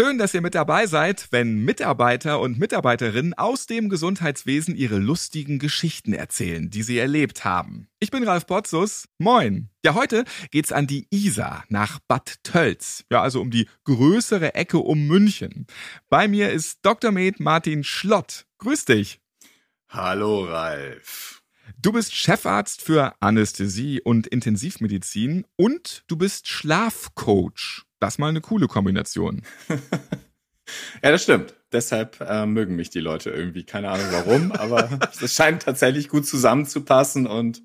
Schön, dass ihr mit dabei seid, wenn Mitarbeiter und Mitarbeiterinnen aus dem Gesundheitswesen ihre lustigen Geschichten erzählen, die sie erlebt haben. Ich bin Ralf Potzus. Moin. Ja, heute geht's an die Isar nach Bad Tölz. Ja, also um die größere Ecke um München. Bei mir ist Dr. Med Martin Schlott. Grüß dich. Hallo, Ralf. Du bist Chefarzt für Anästhesie und Intensivmedizin und du bist Schlafcoach. Das mal eine coole Kombination. ja, das stimmt. Deshalb äh, mögen mich die Leute irgendwie. Keine Ahnung warum, aber es scheint tatsächlich gut zusammenzupassen und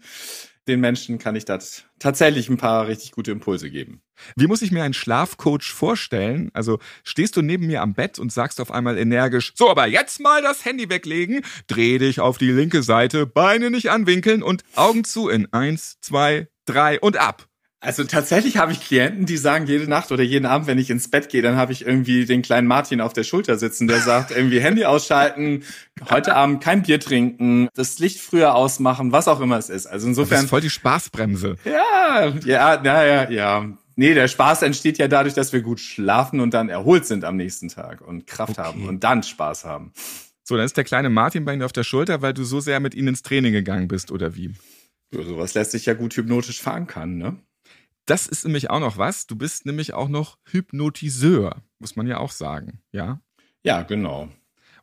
den Menschen kann ich das tatsächlich ein paar richtig gute Impulse geben. Wie muss ich mir einen Schlafcoach vorstellen? Also stehst du neben mir am Bett und sagst auf einmal energisch, so, aber jetzt mal das Handy weglegen, dreh dich auf die linke Seite, Beine nicht anwinkeln und Augen zu in eins, zwei, drei und ab. Also tatsächlich habe ich Klienten, die sagen jede Nacht oder jeden Abend, wenn ich ins Bett gehe, dann habe ich irgendwie den kleinen Martin auf der Schulter sitzen, der sagt irgendwie Handy ausschalten, heute Abend kein Bier trinken, das Licht früher ausmachen, was auch immer es ist. Also insofern. Das ist voll die Spaßbremse. Ja, ja, ja, ja, ja. Nee, der Spaß entsteht ja dadurch, dass wir gut schlafen und dann erholt sind am nächsten Tag und Kraft okay. haben und dann Spaß haben. So, dann ist der kleine Martin bei Ihnen auf der Schulter, weil du so sehr mit ihnen ins Training gegangen bist, oder wie? Ja, sowas lässt sich ja gut hypnotisch verankern, ne? Das ist nämlich auch noch was. Du bist nämlich auch noch Hypnotiseur, muss man ja auch sagen, ja? Ja, genau.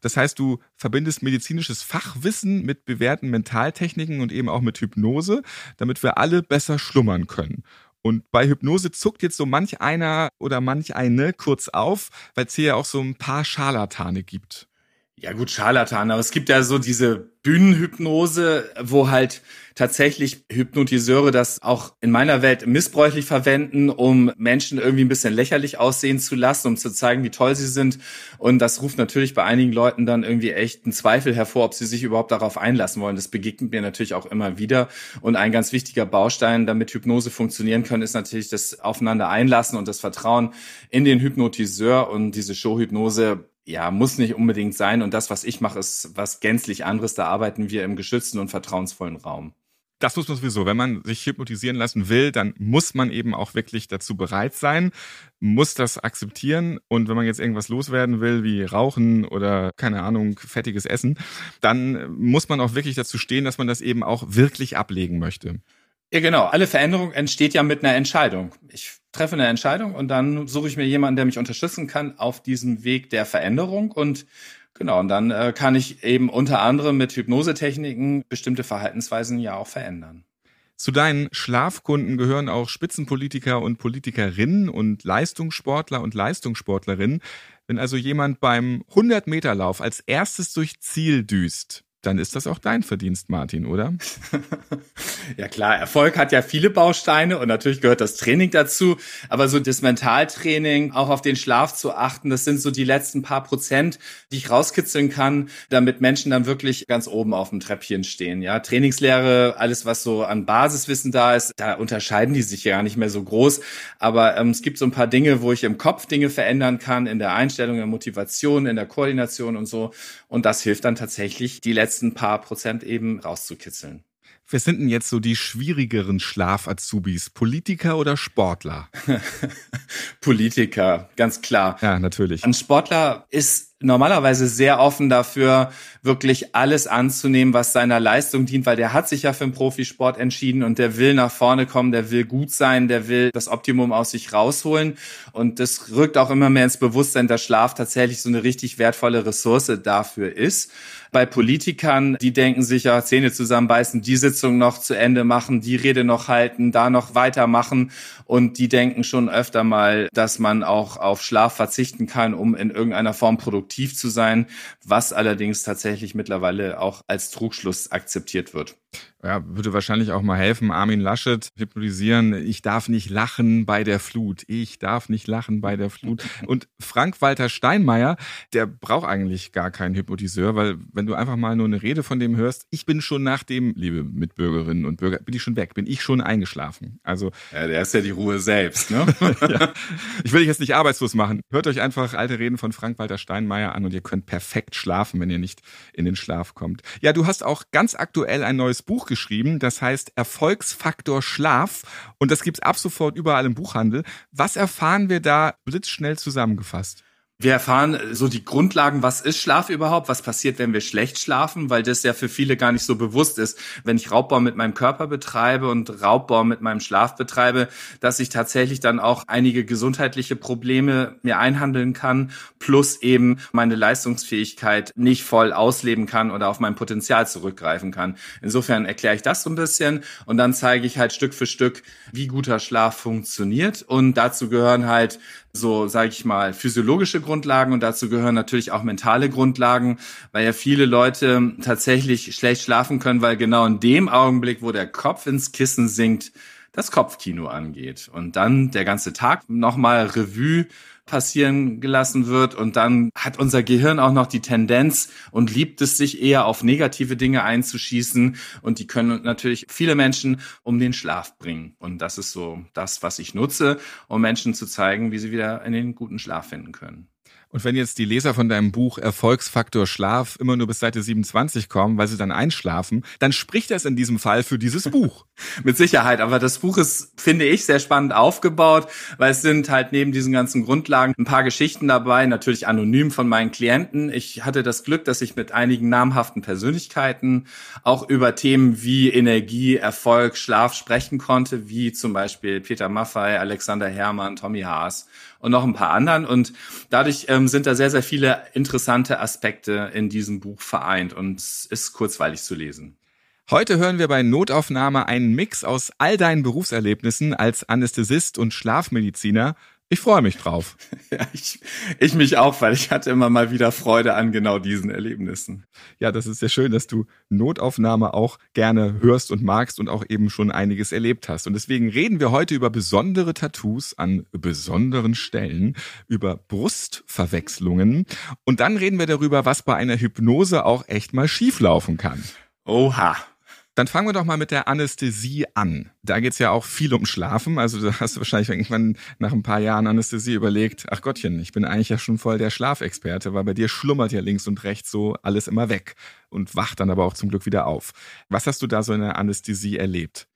Das heißt, du verbindest medizinisches Fachwissen mit bewährten Mentaltechniken und eben auch mit Hypnose, damit wir alle besser schlummern können. Und bei Hypnose zuckt jetzt so manch einer oder manch eine kurz auf, weil es hier ja auch so ein paar Scharlatane gibt. Ja gut, Scharlatan, aber es gibt ja so diese Bühnenhypnose, wo halt tatsächlich Hypnotiseure das auch in meiner Welt missbräuchlich verwenden, um Menschen irgendwie ein bisschen lächerlich aussehen zu lassen, um zu zeigen, wie toll sie sind. Und das ruft natürlich bei einigen Leuten dann irgendwie echt einen Zweifel hervor, ob sie sich überhaupt darauf einlassen wollen. Das begegnet mir natürlich auch immer wieder. Und ein ganz wichtiger Baustein, damit Hypnose funktionieren kann, ist natürlich das Aufeinander einlassen und das Vertrauen in den Hypnotiseur. Und diese Showhypnose ja, muss nicht unbedingt sein. Und das, was ich mache, ist was gänzlich anderes. Da arbeiten wir im geschützten und vertrauensvollen Raum. Das muss man sowieso. Wenn man sich hypnotisieren lassen will, dann muss man eben auch wirklich dazu bereit sein, muss das akzeptieren. Und wenn man jetzt irgendwas loswerden will, wie Rauchen oder keine Ahnung, fettiges Essen, dann muss man auch wirklich dazu stehen, dass man das eben auch wirklich ablegen möchte. Ja, genau. Alle Veränderung entsteht ja mit einer Entscheidung. Ich treffe eine Entscheidung und dann suche ich mir jemanden, der mich unterstützen kann auf diesem Weg der Veränderung und genau, und dann äh, kann ich eben unter anderem mit Hypnosetechniken bestimmte Verhaltensweisen ja auch verändern. Zu deinen Schlafkunden gehören auch Spitzenpolitiker und Politikerinnen und Leistungssportler und Leistungssportlerinnen. Wenn also jemand beim 100-Meter-Lauf als erstes durch Ziel düst, dann ist das auch dein Verdienst, Martin, oder? ja klar, Erfolg hat ja viele Bausteine und natürlich gehört das Training dazu, aber so das Mentaltraining, auch auf den Schlaf zu achten, das sind so die letzten paar Prozent, die ich rauskitzeln kann, damit Menschen dann wirklich ganz oben auf dem Treppchen stehen. Ja, Trainingslehre, alles was so an Basiswissen da ist, da unterscheiden die sich ja nicht mehr so groß, aber ähm, es gibt so ein paar Dinge, wo ich im Kopf Dinge verändern kann, in der Einstellung, in der Motivation, in der Koordination und so und das hilft dann tatsächlich, die letzten letzten paar Prozent eben rauszukitzeln. Wer sind denn jetzt so die schwierigeren Schlaf-Azubis? Politiker oder Sportler? Politiker, ganz klar. Ja, natürlich. Ein Sportler ist normalerweise sehr offen dafür, wirklich alles anzunehmen, was seiner Leistung dient, weil der hat sich ja für den Profisport entschieden und der will nach vorne kommen, der will gut sein, der will das Optimum aus sich rausholen. Und das rückt auch immer mehr ins Bewusstsein, dass Schlaf tatsächlich so eine richtig wertvolle Ressource dafür ist. Bei Politikern, die denken sich ja, Zähne zusammenbeißen, die Sitzung noch zu Ende machen, die Rede noch halten, da noch weitermachen. Und die denken schon öfter mal, dass man auch auf Schlaf verzichten kann, um in irgendeiner Form produktiv zu sein, was allerdings tatsächlich mittlerweile auch als Trugschluss akzeptiert wird. Ja, würde wahrscheinlich auch mal helfen. Armin Laschet hypnotisieren. Ich darf nicht lachen bei der Flut. Ich darf nicht lachen bei der Flut. Und Frank-Walter Steinmeier, der braucht eigentlich gar keinen Hypnotiseur, weil wenn du einfach mal nur eine Rede von dem hörst, ich bin schon nach dem, liebe Mitbürgerinnen und Bürger, bin ich schon weg, bin ich schon eingeschlafen. Also. Ja, der ist ja die Ruhe selbst, ne? ja. Ich will dich jetzt nicht arbeitslos machen. Hört euch einfach alte Reden von Frank-Walter Steinmeier an und ihr könnt perfekt schlafen, wenn ihr nicht in den Schlaf kommt. Ja, du hast auch ganz aktuell ein neues Buch geschrieben, das heißt Erfolgsfaktor Schlaf und das gibt's ab sofort überall im Buchhandel. Was erfahren wir da blitzschnell zusammengefasst? Wir erfahren so die Grundlagen, was ist Schlaf überhaupt, was passiert, wenn wir schlecht schlafen, weil das ja für viele gar nicht so bewusst ist. Wenn ich Raubbau mit meinem Körper betreibe und Raubbau mit meinem Schlaf betreibe, dass ich tatsächlich dann auch einige gesundheitliche Probleme mir einhandeln kann, plus eben meine Leistungsfähigkeit nicht voll ausleben kann oder auf mein Potenzial zurückgreifen kann. Insofern erkläre ich das so ein bisschen und dann zeige ich halt Stück für Stück, wie guter Schlaf funktioniert und dazu gehören halt so, sage ich mal, physiologische Grundlagen und dazu gehören natürlich auch mentale Grundlagen, weil ja viele Leute tatsächlich schlecht schlafen können, weil genau in dem Augenblick, wo der Kopf ins Kissen sinkt, das Kopfkino angeht. Und dann der ganze Tag nochmal Revue passieren gelassen wird. Und dann hat unser Gehirn auch noch die Tendenz und liebt es sich eher auf negative Dinge einzuschießen. Und die können natürlich viele Menschen um den Schlaf bringen. Und das ist so das, was ich nutze, um Menschen zu zeigen, wie sie wieder in den guten Schlaf finden können. Und wenn jetzt die Leser von deinem Buch Erfolgsfaktor Schlaf immer nur bis Seite 27 kommen, weil sie dann einschlafen, dann spricht das in diesem Fall für dieses Buch. Mit Sicherheit, aber das Buch ist, finde ich, sehr spannend aufgebaut, weil es sind halt neben diesen ganzen Grundlagen ein paar Geschichten dabei, natürlich anonym von meinen Klienten. Ich hatte das Glück, dass ich mit einigen namhaften Persönlichkeiten auch über Themen wie Energie, Erfolg, Schlaf sprechen konnte, wie zum Beispiel Peter Maffei, Alexander Herrmann, Tommy Haas und noch ein paar anderen. Und dadurch ähm, sind da sehr, sehr viele interessante Aspekte in diesem Buch vereint und es ist kurzweilig zu lesen. Heute hören wir bei Notaufnahme einen Mix aus all deinen Berufserlebnissen als Anästhesist und Schlafmediziner ich freue mich drauf. Ja, ich, ich mich auch, weil ich hatte immer mal wieder Freude an genau diesen Erlebnissen. Ja, das ist sehr schön, dass du Notaufnahme auch gerne hörst und magst und auch eben schon einiges erlebt hast. Und deswegen reden wir heute über besondere Tattoos an besonderen Stellen, über Brustverwechslungen und dann reden wir darüber, was bei einer Hypnose auch echt mal schieflaufen kann. Oha. Dann fangen wir doch mal mit der Anästhesie an. Da geht's ja auch viel um Schlafen. Also da hast du wahrscheinlich irgendwann nach ein paar Jahren Anästhesie überlegt, ach Gottchen, ich bin eigentlich ja schon voll der Schlafexperte, weil bei dir schlummert ja links und rechts so alles immer weg und wacht dann aber auch zum Glück wieder auf. Was hast du da so in der Anästhesie erlebt?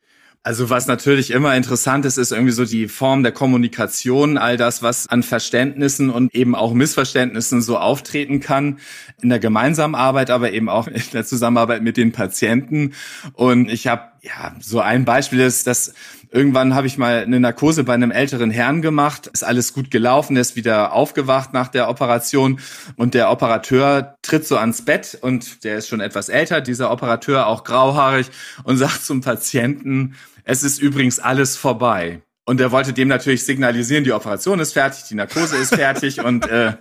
Also was natürlich immer interessant ist, ist irgendwie so die Form der Kommunikation, all das, was an Verständnissen und eben auch Missverständnissen so auftreten kann in der gemeinsamen Arbeit, aber eben auch in der Zusammenarbeit mit den Patienten. Und ich habe ja so ein Beispiel ist, dass irgendwann habe ich mal eine Narkose bei einem älteren Herrn gemacht, ist alles gut gelaufen, ist wieder aufgewacht nach der Operation und der Operateur tritt so ans Bett und der ist schon etwas älter, dieser Operateur auch grauhaarig und sagt zum Patienten es ist übrigens alles vorbei. Und er wollte dem natürlich signalisieren, die Operation ist fertig, die Narkose ist fertig und, äh,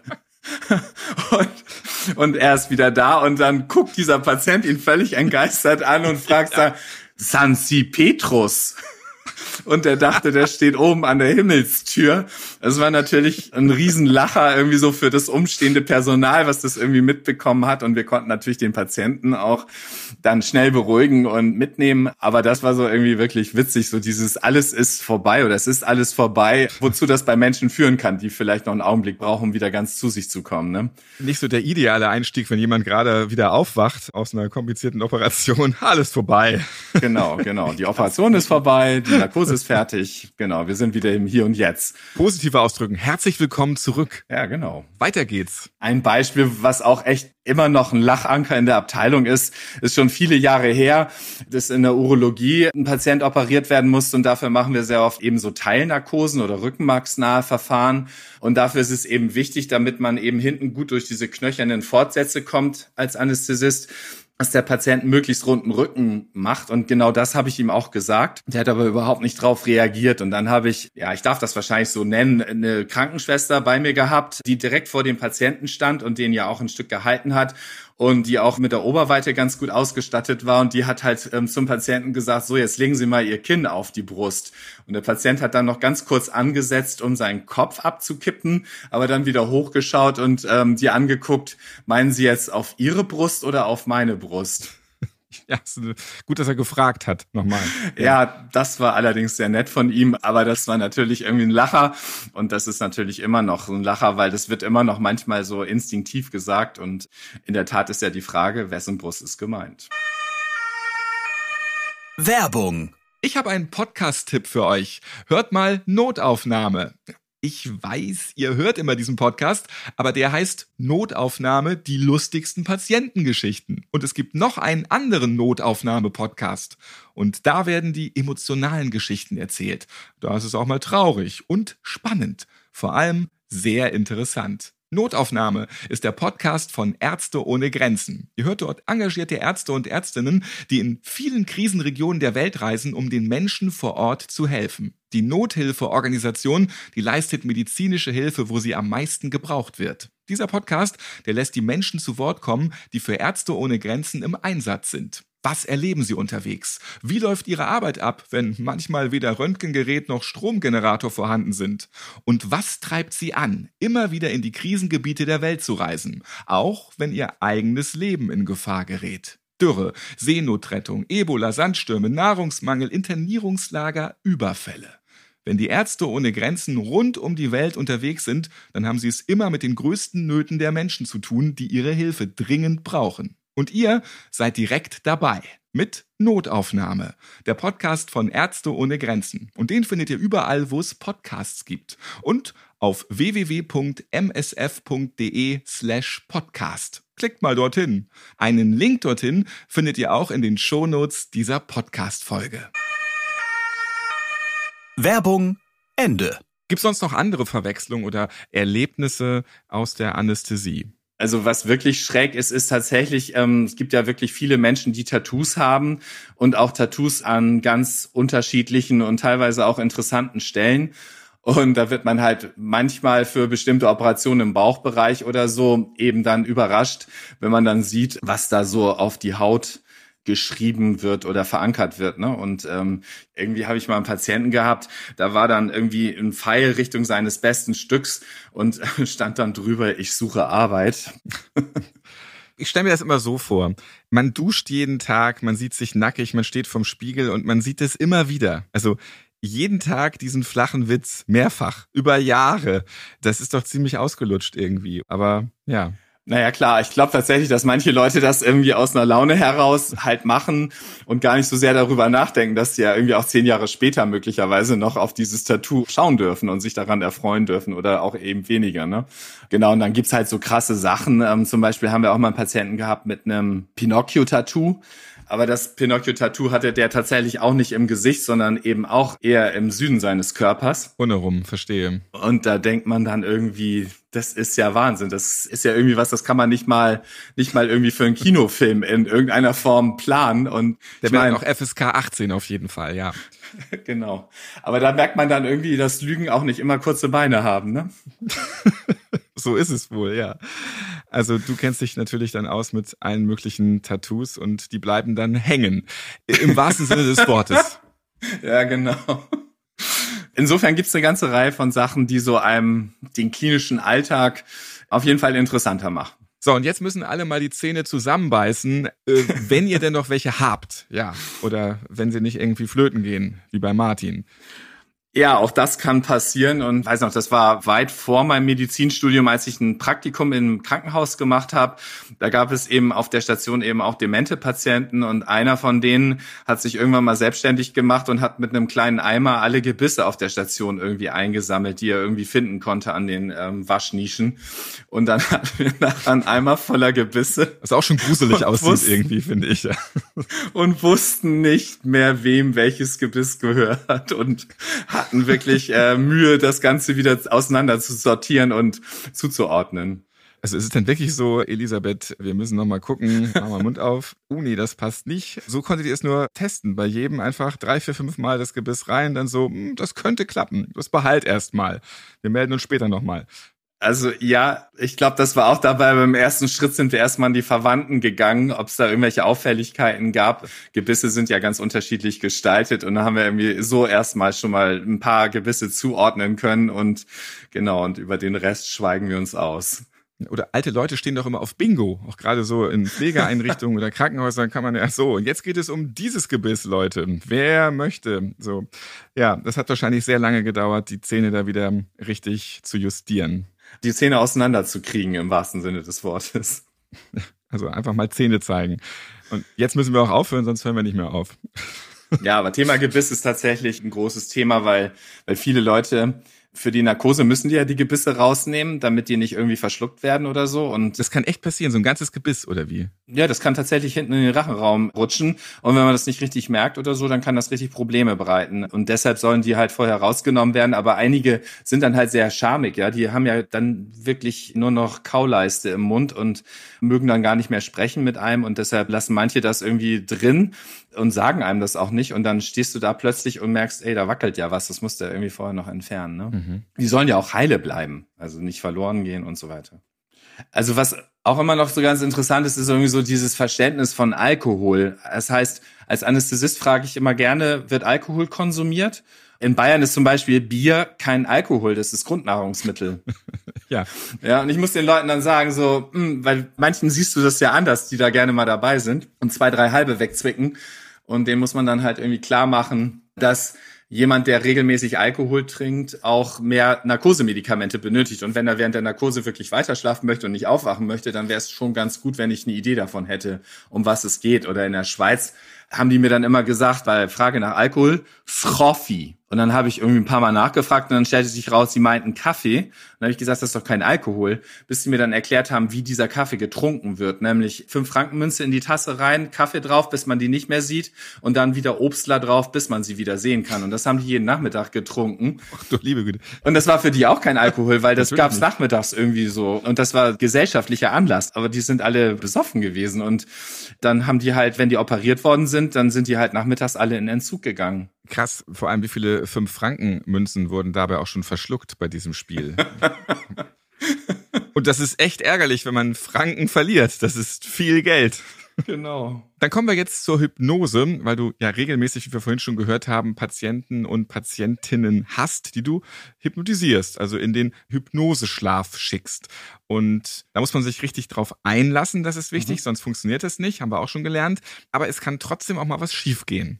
und, und er ist wieder da und dann guckt dieser Patient ihn völlig entgeistert an und fragt ja. Sansi Petrus und der dachte, der steht oben an der Himmelstür. Das war natürlich ein Riesenlacher irgendwie so für das umstehende Personal, was das irgendwie mitbekommen hat. Und wir konnten natürlich den Patienten auch dann schnell beruhigen und mitnehmen. Aber das war so irgendwie wirklich witzig, so dieses alles ist vorbei oder es ist alles vorbei, wozu das bei Menschen führen kann, die vielleicht noch einen Augenblick brauchen, um wieder ganz zu sich zu kommen. Ne? Nicht so der ideale Einstieg, wenn jemand gerade wieder aufwacht aus einer komplizierten Operation. Alles vorbei. Genau, genau. Die Operation ist vorbei, die Narkose ist fertig. Genau, wir sind wieder im Hier und Jetzt. Positive ausdrücken. Herzlich willkommen zurück. Ja, genau. Weiter geht's. Ein Beispiel, was auch echt immer noch ein Lachanker in der Abteilung ist, ist schon viele Jahre her, dass in der Urologie ein Patient operiert werden musste und dafür machen wir sehr oft eben so Teilnarkosen oder rückenmarksnahe Verfahren und dafür ist es eben wichtig, damit man eben hinten gut durch diese knöchernen Fortsätze kommt als Anästhesist, dass der Patient möglichst runden Rücken macht. Und genau das habe ich ihm auch gesagt. Der hat aber überhaupt nicht drauf reagiert. Und dann habe ich, ja, ich darf das wahrscheinlich so nennen, eine Krankenschwester bei mir gehabt, die direkt vor dem Patienten stand und den ja auch ein Stück gehalten hat. Und die auch mit der Oberweite ganz gut ausgestattet war. Und die hat halt ähm, zum Patienten gesagt, so jetzt legen Sie mal Ihr Kinn auf die Brust. Und der Patient hat dann noch ganz kurz angesetzt, um seinen Kopf abzukippen, aber dann wieder hochgeschaut und ähm, die angeguckt, meinen Sie jetzt auf Ihre Brust oder auf meine Brust? Ja, gut, dass er gefragt hat, nochmal. Ja. ja, das war allerdings sehr nett von ihm, aber das war natürlich irgendwie ein Lacher und das ist natürlich immer noch ein Lacher, weil das wird immer noch manchmal so instinktiv gesagt und in der Tat ist ja die Frage, wessen Brust ist gemeint. Werbung. Ich habe einen Podcast-Tipp für euch. Hört mal Notaufnahme. Ich weiß, ihr hört immer diesen Podcast, aber der heißt Notaufnahme, die lustigsten Patientengeschichten. Und es gibt noch einen anderen Notaufnahme-Podcast. Und da werden die emotionalen Geschichten erzählt. Da ist es auch mal traurig und spannend. Vor allem sehr interessant. Notaufnahme ist der Podcast von Ärzte ohne Grenzen. Ihr hört dort engagierte Ärzte und Ärztinnen, die in vielen Krisenregionen der Welt reisen, um den Menschen vor Ort zu helfen. Die Nothilfeorganisation, die leistet medizinische Hilfe, wo sie am meisten gebraucht wird. Dieser Podcast, der lässt die Menschen zu Wort kommen, die für Ärzte ohne Grenzen im Einsatz sind. Was erleben Sie unterwegs? Wie läuft Ihre Arbeit ab, wenn manchmal weder Röntgengerät noch Stromgenerator vorhanden sind? Und was treibt Sie an, immer wieder in die Krisengebiete der Welt zu reisen, auch wenn Ihr eigenes Leben in Gefahr gerät? Dürre, Seenotrettung, Ebola, Sandstürme, Nahrungsmangel, Internierungslager, Überfälle. Wenn die Ärzte ohne Grenzen rund um die Welt unterwegs sind, dann haben sie es immer mit den größten Nöten der Menschen zu tun, die ihre Hilfe dringend brauchen. Und ihr seid direkt dabei mit Notaufnahme, der Podcast von Ärzte ohne Grenzen. Und den findet ihr überall, wo es Podcasts gibt. Und auf www.msf.de slash podcast. Klickt mal dorthin. Einen Link dorthin findet ihr auch in den Shownotes dieser Podcast-Folge. Werbung Ende. Gibt es sonst noch andere Verwechslungen oder Erlebnisse aus der Anästhesie? Also was wirklich schräg ist, ist tatsächlich, ähm, es gibt ja wirklich viele Menschen, die Tattoos haben und auch Tattoos an ganz unterschiedlichen und teilweise auch interessanten Stellen. Und da wird man halt manchmal für bestimmte Operationen im Bauchbereich oder so eben dann überrascht, wenn man dann sieht, was da so auf die Haut geschrieben wird oder verankert wird. Ne? Und ähm, irgendwie habe ich mal einen Patienten gehabt, da war dann irgendwie ein Pfeil Richtung seines besten Stücks und stand dann drüber, ich suche Arbeit. Ich stelle mir das immer so vor. Man duscht jeden Tag, man sieht sich nackig, man steht vorm Spiegel und man sieht es immer wieder. Also jeden Tag diesen flachen Witz mehrfach, über Jahre. Das ist doch ziemlich ausgelutscht irgendwie. Aber ja. Naja, klar, ich glaube tatsächlich, dass manche Leute das irgendwie aus einer Laune heraus halt machen und gar nicht so sehr darüber nachdenken, dass sie ja irgendwie auch zehn Jahre später möglicherweise noch auf dieses Tattoo schauen dürfen und sich daran erfreuen dürfen oder auch eben weniger. Ne? Genau, und dann gibt's halt so krasse Sachen. Ähm, zum Beispiel haben wir auch mal einen Patienten gehabt mit einem Pinocchio-Tattoo. Aber das Pinocchio-Tattoo hatte der tatsächlich auch nicht im Gesicht, sondern eben auch eher im Süden seines Körpers. Ohne verstehe. Und da denkt man dann irgendwie, das ist ja Wahnsinn. Das ist ja irgendwie was, das kann man nicht mal, nicht mal irgendwie für einen Kinofilm in irgendeiner Form planen. Und der wäre noch FSK 18 auf jeden Fall, ja. genau. Aber da merkt man dann irgendwie, dass Lügen auch nicht immer kurze Beine haben, ne? so ist es wohl, ja. Also du kennst dich natürlich dann aus mit allen möglichen Tattoos und die bleiben dann hängen. Im wahrsten Sinne des Wortes. Ja, genau. Insofern gibt's eine ganze Reihe von Sachen, die so einem den klinischen Alltag auf jeden Fall interessanter machen. So, und jetzt müssen alle mal die Zähne zusammenbeißen, äh, wenn ihr denn noch welche habt. Ja, oder wenn sie nicht irgendwie flöten gehen, wie bei Martin. Ja, auch das kann passieren und weiß noch, das war weit vor meinem Medizinstudium, als ich ein Praktikum im Krankenhaus gemacht habe. Da gab es eben auf der Station eben auch demente Patienten und einer von denen hat sich irgendwann mal selbstständig gemacht und hat mit einem kleinen Eimer alle Gebisse auf der Station irgendwie eingesammelt, die er irgendwie finden konnte an den ähm, Waschnischen. Und dann hatten wir nachher einen Eimer voller Gebisse. Was auch schon gruselig aussieht wussten, irgendwie, finde ich. Ja. Und wussten nicht mehr, wem welches Gebiss gehört und hatten wirklich äh, Mühe, das Ganze wieder auseinander zu sortieren und zuzuordnen. Also ist es denn wirklich so, Elisabeth, wir müssen nochmal gucken, mach mal Mund auf. Uh, nee, das passt nicht. So konntet ihr es nur testen. Bei jedem einfach drei, vier, fünf Mal das Gebiss rein, dann so, hm, das könnte klappen. Das behalt erst mal. Wir melden uns später nochmal. Also ja, ich glaube, das war auch dabei. Beim ersten Schritt sind wir erstmal an die Verwandten gegangen, ob es da irgendwelche Auffälligkeiten gab. Gebisse sind ja ganz unterschiedlich gestaltet und da haben wir irgendwie so erstmal schon mal ein paar Gebisse zuordnen können und genau, und über den Rest schweigen wir uns aus. Oder alte Leute stehen doch immer auf Bingo, auch gerade so in Pflegeeinrichtungen oder Krankenhäusern kann man ja so. Und jetzt geht es um dieses Gebiss, Leute. Wer möchte? So, ja, das hat wahrscheinlich sehr lange gedauert, die Zähne da wieder richtig zu justieren. Die Zähne auseinanderzukriegen im wahrsten Sinne des Wortes. Also einfach mal Zähne zeigen. Und jetzt müssen wir auch aufhören, sonst hören wir nicht mehr auf. Ja, aber Thema Gebiss ist tatsächlich ein großes Thema, weil, weil viele Leute für die Narkose müssen die ja die Gebisse rausnehmen, damit die nicht irgendwie verschluckt werden oder so. Und das kann echt passieren, so ein ganzes Gebiss oder wie? Ja, das kann tatsächlich hinten in den Rachenraum rutschen. Und wenn man das nicht richtig merkt oder so, dann kann das richtig Probleme bereiten. Und deshalb sollen die halt vorher rausgenommen werden. Aber einige sind dann halt sehr schamig, ja. Die haben ja dann wirklich nur noch Kauleiste im Mund und mögen dann gar nicht mehr sprechen mit einem. Und deshalb lassen manche das irgendwie drin und sagen einem das auch nicht. Und dann stehst du da plötzlich und merkst, ey, da wackelt ja was. Das musst du irgendwie vorher noch entfernen. Ne? Mhm. Die sollen ja auch heile bleiben, also nicht verloren gehen und so weiter. Also was auch immer noch so ganz interessant ist, ist irgendwie so dieses Verständnis von Alkohol. Das heißt, als Anästhesist frage ich immer gerne, wird Alkohol konsumiert? In Bayern ist zum Beispiel Bier kein Alkohol, das ist Grundnahrungsmittel. ja. Ja, und ich muss den Leuten dann sagen, so, mh, hm, weil manchen siehst du das ja anders, die da gerne mal dabei sind und zwei, drei halbe wegzwicken. Und denen muss man dann halt irgendwie klar machen, dass jemand, der regelmäßig Alkohol trinkt, auch mehr Narkosemedikamente benötigt. Und wenn er während der Narkose wirklich weiter schlafen möchte und nicht aufwachen möchte, dann wäre es schon ganz gut, wenn ich eine Idee davon hätte, um was es geht. Oder in der Schweiz haben die mir dann immer gesagt, weil Frage nach Alkohol, Schroffi. Und dann habe ich irgendwie ein paar Mal nachgefragt und dann stellte sich raus, sie meinten Kaffee. Und dann habe ich gesagt, das ist doch kein Alkohol, bis sie mir dann erklärt haben, wie dieser Kaffee getrunken wird. Nämlich fünf Frankenmünze in die Tasse rein, Kaffee drauf, bis man die nicht mehr sieht und dann wieder Obstler drauf, bis man sie wieder sehen kann. Und das haben die jeden Nachmittag getrunken. Ach du liebe Güte. Und das war für die auch kein Alkohol, weil das gab's nachmittags irgendwie so. Und das war gesellschaftlicher Anlass. Aber die sind alle besoffen gewesen. Und dann haben die halt, wenn die operiert worden sind, dann sind die halt nachmittags alle in Entzug gegangen. Krass, vor allem wie viele fünf Franken Münzen wurden dabei auch schon verschluckt bei diesem Spiel. Und das ist echt ärgerlich, wenn man Franken verliert. Das ist viel Geld. Genau. Dann kommen wir jetzt zur Hypnose, weil du ja regelmäßig, wie wir vorhin schon gehört haben, Patienten und Patientinnen hast, die du hypnotisierst, also in den Hypnoseschlaf schickst. Und da muss man sich richtig drauf einlassen, das ist wichtig, mhm. sonst funktioniert das nicht, haben wir auch schon gelernt. Aber es kann trotzdem auch mal was schiefgehen.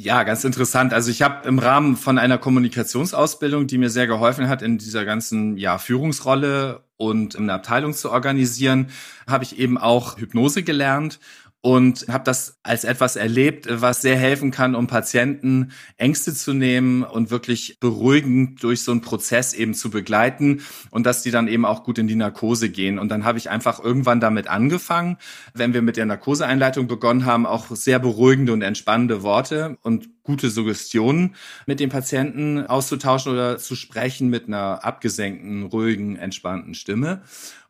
Ja, ganz interessant. Also ich habe im Rahmen von einer Kommunikationsausbildung, die mir sehr geholfen hat, in dieser ganzen ja, Führungsrolle und in der Abteilung zu organisieren, habe ich eben auch Hypnose gelernt und habe das als etwas erlebt, was sehr helfen kann, um Patienten Ängste zu nehmen und wirklich beruhigend durch so einen Prozess eben zu begleiten und dass die dann eben auch gut in die Narkose gehen. Und dann habe ich einfach irgendwann damit angefangen, wenn wir mit der Narkoseeinleitung begonnen haben, auch sehr beruhigende und entspannende Worte und gute Suggestionen mit dem Patienten auszutauschen oder zu sprechen mit einer abgesenkten, ruhigen, entspannten Stimme.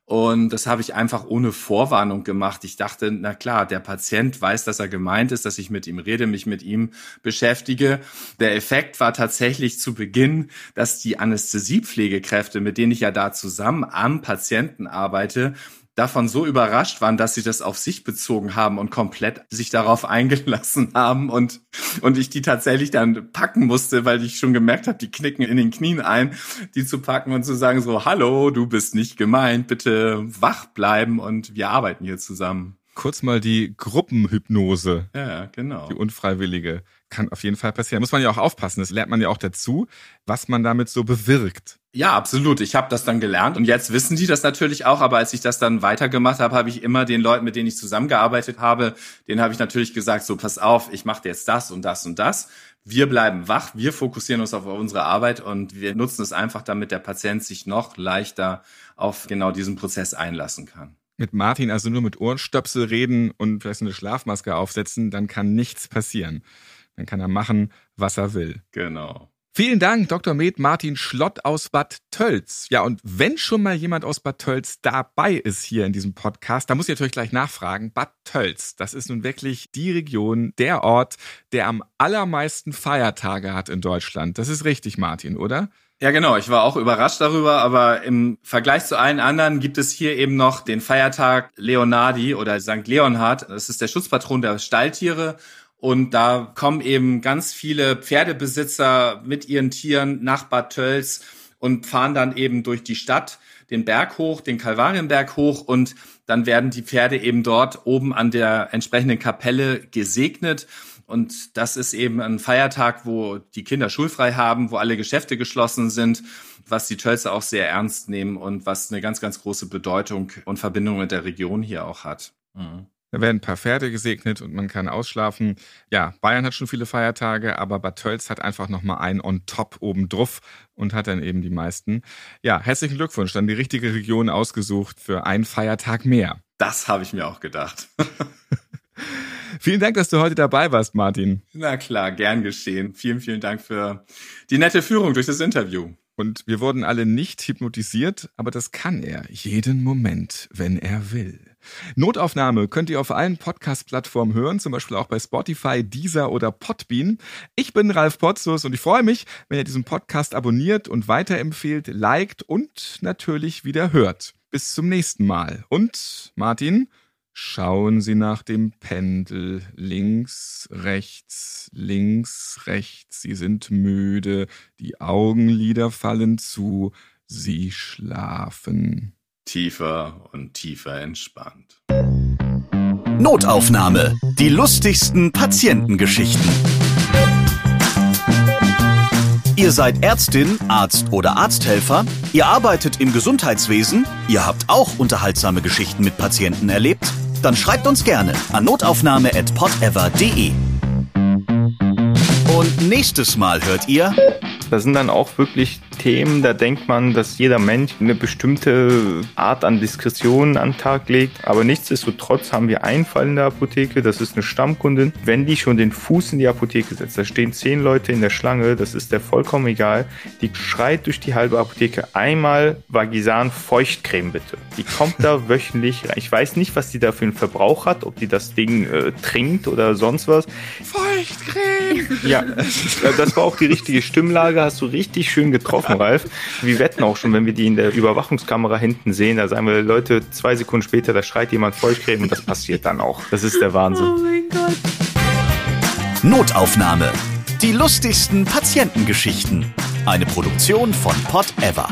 Und das habe ich einfach ohne Vorwarnung gemacht. Ich dachte, na klar, der Patient weiß, dass er gemeint ist, dass ich mit ihm rede, mich mit ihm beschäftige. Der Effekt war tatsächlich zu Beginn, dass die Anästhesiepflegekräfte, mit denen ich ja da zusammen am Patienten arbeite, davon so überrascht waren, dass sie das auf sich bezogen haben und komplett sich darauf eingelassen haben und, und ich die tatsächlich dann packen musste, weil ich schon gemerkt habe, die knicken in den Knien ein, die zu packen und zu sagen so, hallo, du bist nicht gemeint, bitte wach bleiben und wir arbeiten hier zusammen. Kurz mal die Gruppenhypnose. Ja, genau. Die unfreiwillige. Kann auf jeden Fall passieren. Muss man ja auch aufpassen. Das lernt man ja auch dazu, was man damit so bewirkt. Ja, absolut. Ich habe das dann gelernt und jetzt wissen die das natürlich auch. Aber als ich das dann weitergemacht habe, habe ich immer den Leuten, mit denen ich zusammengearbeitet habe, denen habe ich natürlich gesagt: So, pass auf, ich mache jetzt das und das und das. Wir bleiben wach, wir fokussieren uns auf unsere Arbeit und wir nutzen es einfach, damit der Patient sich noch leichter auf genau diesen Prozess einlassen kann. Mit Martin also nur mit Ohrenstöpsel reden und vielleicht eine Schlafmaske aufsetzen, dann kann nichts passieren. Dann kann er machen, was er will. Genau. Vielen Dank, Dr. Med Martin Schlott aus Bad Tölz. Ja, und wenn schon mal jemand aus Bad Tölz dabei ist hier in diesem Podcast, da muss ich natürlich gleich nachfragen. Bad Tölz, das ist nun wirklich die Region, der Ort, der am allermeisten Feiertage hat in Deutschland. Das ist richtig, Martin, oder? Ja, genau. Ich war auch überrascht darüber, aber im Vergleich zu allen anderen gibt es hier eben noch den Feiertag Leonardi oder St. Leonhard. Das ist der Schutzpatron der Stalltiere. Und da kommen eben ganz viele Pferdebesitzer mit ihren Tieren nach Bad Tölz und fahren dann eben durch die Stadt den Berg hoch, den Kalvarienberg hoch und dann werden die Pferde eben dort oben an der entsprechenden Kapelle gesegnet. Und das ist eben ein Feiertag, wo die Kinder schulfrei haben, wo alle Geschäfte geschlossen sind, was die Tölzer auch sehr ernst nehmen und was eine ganz, ganz große Bedeutung und Verbindung mit der Region hier auch hat. Mhm. Da werden ein paar Pferde gesegnet und man kann ausschlafen. Ja, Bayern hat schon viele Feiertage, aber Bad Tölz hat einfach nochmal einen on top oben drauf und hat dann eben die meisten. Ja, herzlichen Glückwunsch, dann die richtige Region ausgesucht für einen Feiertag mehr. Das habe ich mir auch gedacht. vielen Dank, dass du heute dabei warst, Martin. Na klar, gern geschehen. Vielen, vielen Dank für die nette Führung durch das Interview. Und wir wurden alle nicht hypnotisiert, aber das kann er jeden Moment, wenn er will. Notaufnahme könnt ihr auf allen Podcast-Plattformen hören, zum Beispiel auch bei Spotify, Deezer oder Podbean. Ich bin Ralf Potzus und ich freue mich, wenn ihr diesen Podcast abonniert und weiterempfehlt, liked und natürlich wieder hört. Bis zum nächsten Mal. Und Martin, schauen Sie nach dem Pendel. Links, rechts, links, rechts. Sie sind müde. Die Augenlider fallen zu. Sie schlafen tiefer und tiefer entspannt. Notaufnahme. Die lustigsten Patientengeschichten. Ihr seid Ärztin, Arzt oder Arzthelfer, ihr arbeitet im Gesundheitswesen, ihr habt auch unterhaltsame Geschichten mit Patienten erlebt? Dann schreibt uns gerne an notaufnahme@podever.de. Und nächstes Mal hört ihr das sind dann auch wirklich Themen, da denkt man, dass jeder Mensch eine bestimmte Art an Diskretion an den Tag legt. Aber nichtsdestotrotz haben wir einen Fall in der Apotheke, das ist eine Stammkundin. Wenn die schon den Fuß in die Apotheke setzt, da stehen zehn Leute in der Schlange, das ist der vollkommen egal. Die schreit durch die halbe Apotheke einmal Vagisan Feuchtcreme bitte. Die kommt da wöchentlich rein. Ich weiß nicht, was die da für einen Verbrauch hat, ob die das Ding äh, trinkt oder sonst was. Feuchtcreme! Ja, das war auch die richtige Stimmlage hast du richtig schön getroffen, Ralf. Wir wetten auch schon, wenn wir die in der Überwachungskamera hinten sehen, da sagen wir, Leute, zwei Sekunden später, da schreit jemand Feuchtcreme und das passiert dann auch. Das ist der Wahnsinn. Oh mein Gott. Notaufnahme. Die lustigsten Patientengeschichten. Eine Produktion von Pot Ever.